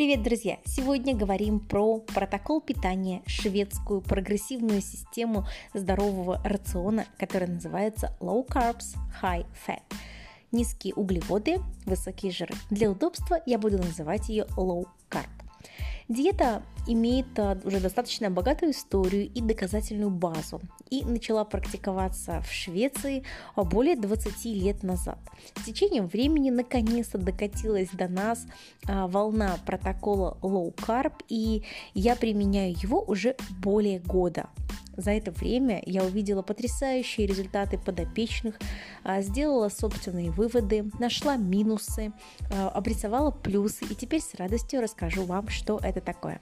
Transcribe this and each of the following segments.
Привет, друзья! Сегодня говорим про протокол питания, шведскую прогрессивную систему здорового рациона, которая называется Low Carbs, High Fat. Низкие углеводы, высокие жиры. Для удобства я буду называть ее Low Carb. Диета имеет а, уже достаточно богатую историю и доказательную базу и начала практиковаться в Швеции а, более 20 лет назад. С течением времени наконец-то докатилась до нас а, волна протокола Low Carb, и я применяю его уже более года. За это время я увидела потрясающие результаты подопечных, а, сделала собственные выводы, нашла минусы, обрисовала плюсы и теперь с радостью расскажу вам, что это такое.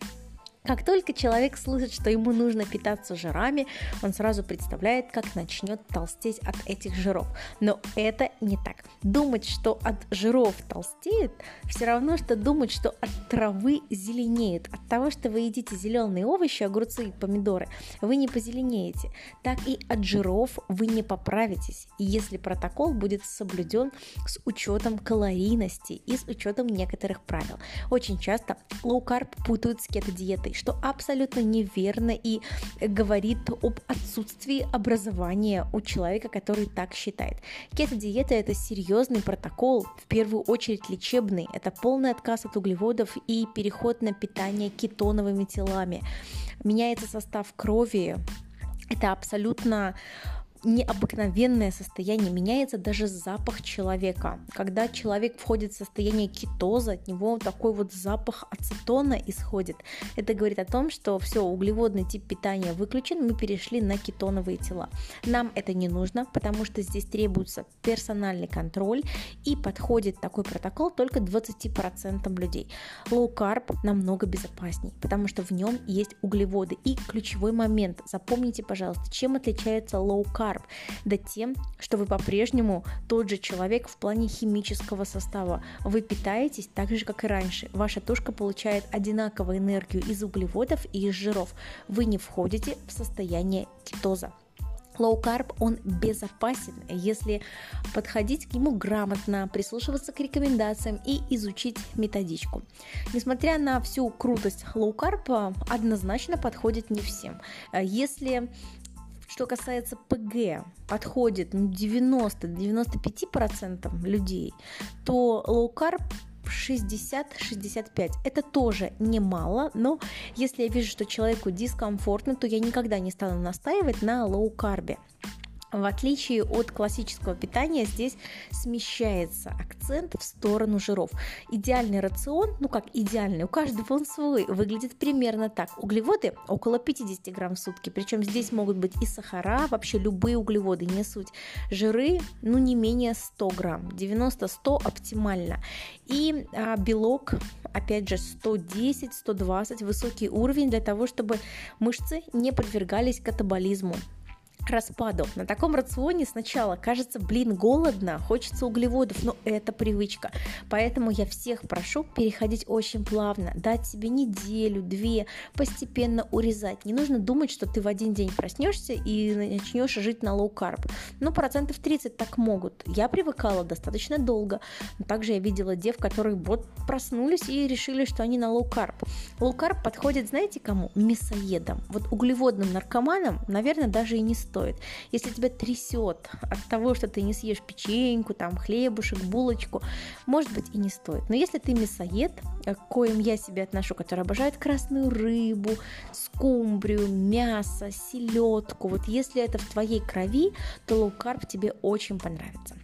Как только человек слышит, что ему нужно питаться жирами, он сразу представляет, как начнет толстеть от этих жиров. Но это не так. Думать, что от жиров толстеет, все равно, что думать, что от травы зеленеет. От того, что вы едите зеленые овощи, огурцы и помидоры, вы не позеленеете. Так и от жиров вы не поправитесь, если протокол будет соблюден с учетом калорийности и с учетом некоторых правил. Очень часто low carb путают с кето-диетой, что абсолютно неверно и говорит об отсутствии образования у человека, который так считает. Кето-диета – это серьезный протокол, в первую очередь лечебный. Это полный отказ от углеводов и переход на питание кетоновыми телами. Меняется состав крови, это абсолютно необыкновенное состояние, меняется даже запах человека. Когда человек входит в состояние кетоза, от него такой вот запах ацетона исходит. Это говорит о том, что все, углеводный тип питания выключен, мы перешли на кетоновые тела. Нам это не нужно, потому что здесь требуется персональный контроль и подходит такой протокол только 20% людей. Low carb намного безопасней, потому что в нем есть углеводы. И ключевой момент, запомните, пожалуйста, чем отличается low carb карб, да тем, что вы по-прежнему тот же человек в плане химического состава. Вы питаетесь так же, как и раньше. Ваша тушка получает одинаковую энергию из углеводов и из жиров. Вы не входите в состояние кетоза. Low carb, он безопасен, если подходить к нему грамотно, прислушиваться к рекомендациям и изучить методичку. Несмотря на всю крутость low carb, однозначно подходит не всем. Если что касается ПГ, подходит 90-95% людей, то carb 60-65. Это тоже немало, но если я вижу, что человеку дискомфортно, то я никогда не стану настаивать на лоу-карбе. В отличие от классического питания, здесь смещается акцент в сторону жиров. Идеальный рацион, ну как идеальный, у каждого он свой, выглядит примерно так. Углеводы около 50 грамм в сутки, причем здесь могут быть и сахара, вообще любые углеводы, не суть. Жиры, ну не менее 100 грамм, 90-100 оптимально. И а, белок, опять же, 110-120, высокий уровень для того, чтобы мышцы не подвергались катаболизму распаду. На таком рационе сначала кажется, блин, голодно, хочется углеводов, но это привычка. Поэтому я всех прошу переходить очень плавно, дать себе неделю, две, постепенно урезать. Не нужно думать, что ты в один день проснешься и начнешь жить на carb. Ну, процентов 30 так могут. Я привыкала достаточно долго. Также я видела дев, которые вот проснулись и решили, что они на. Low carb подходит, знаете кому? Мясоедам. Вот углеводным наркоманам, наверное, даже и не стоит стоит. Если тебя трясет от того, что ты не съешь печеньку, там, хлебушек, булочку, может быть и не стоит. Но если ты мясоед, к коим я себя отношу, который обожает красную рыбу, скумбрию, мясо, селедку, вот если это в твоей крови, то low carb тебе очень понравится.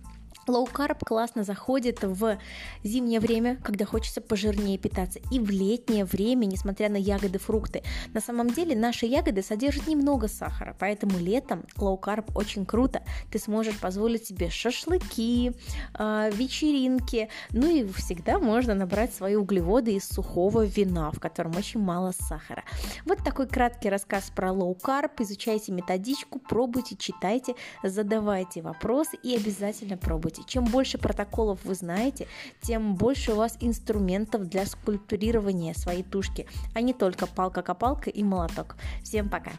Low carb классно заходит в зимнее время, когда хочется пожирнее питаться, и в летнее время, несмотря на ягоды, фрукты. На самом деле наши ягоды содержат немного сахара, поэтому летом low carb очень круто. Ты сможешь позволить себе шашлыки, э, вечеринки, ну и всегда можно набрать свои углеводы из сухого вина, в котором очень мало сахара. Вот такой краткий рассказ про low carb. Изучайте методичку, пробуйте, читайте, задавайте вопросы и обязательно пробуйте делаете. Чем больше протоколов вы знаете, тем больше у вас инструментов для скульптурирования своей тушки, а не только палка-копалка и молоток. Всем пока!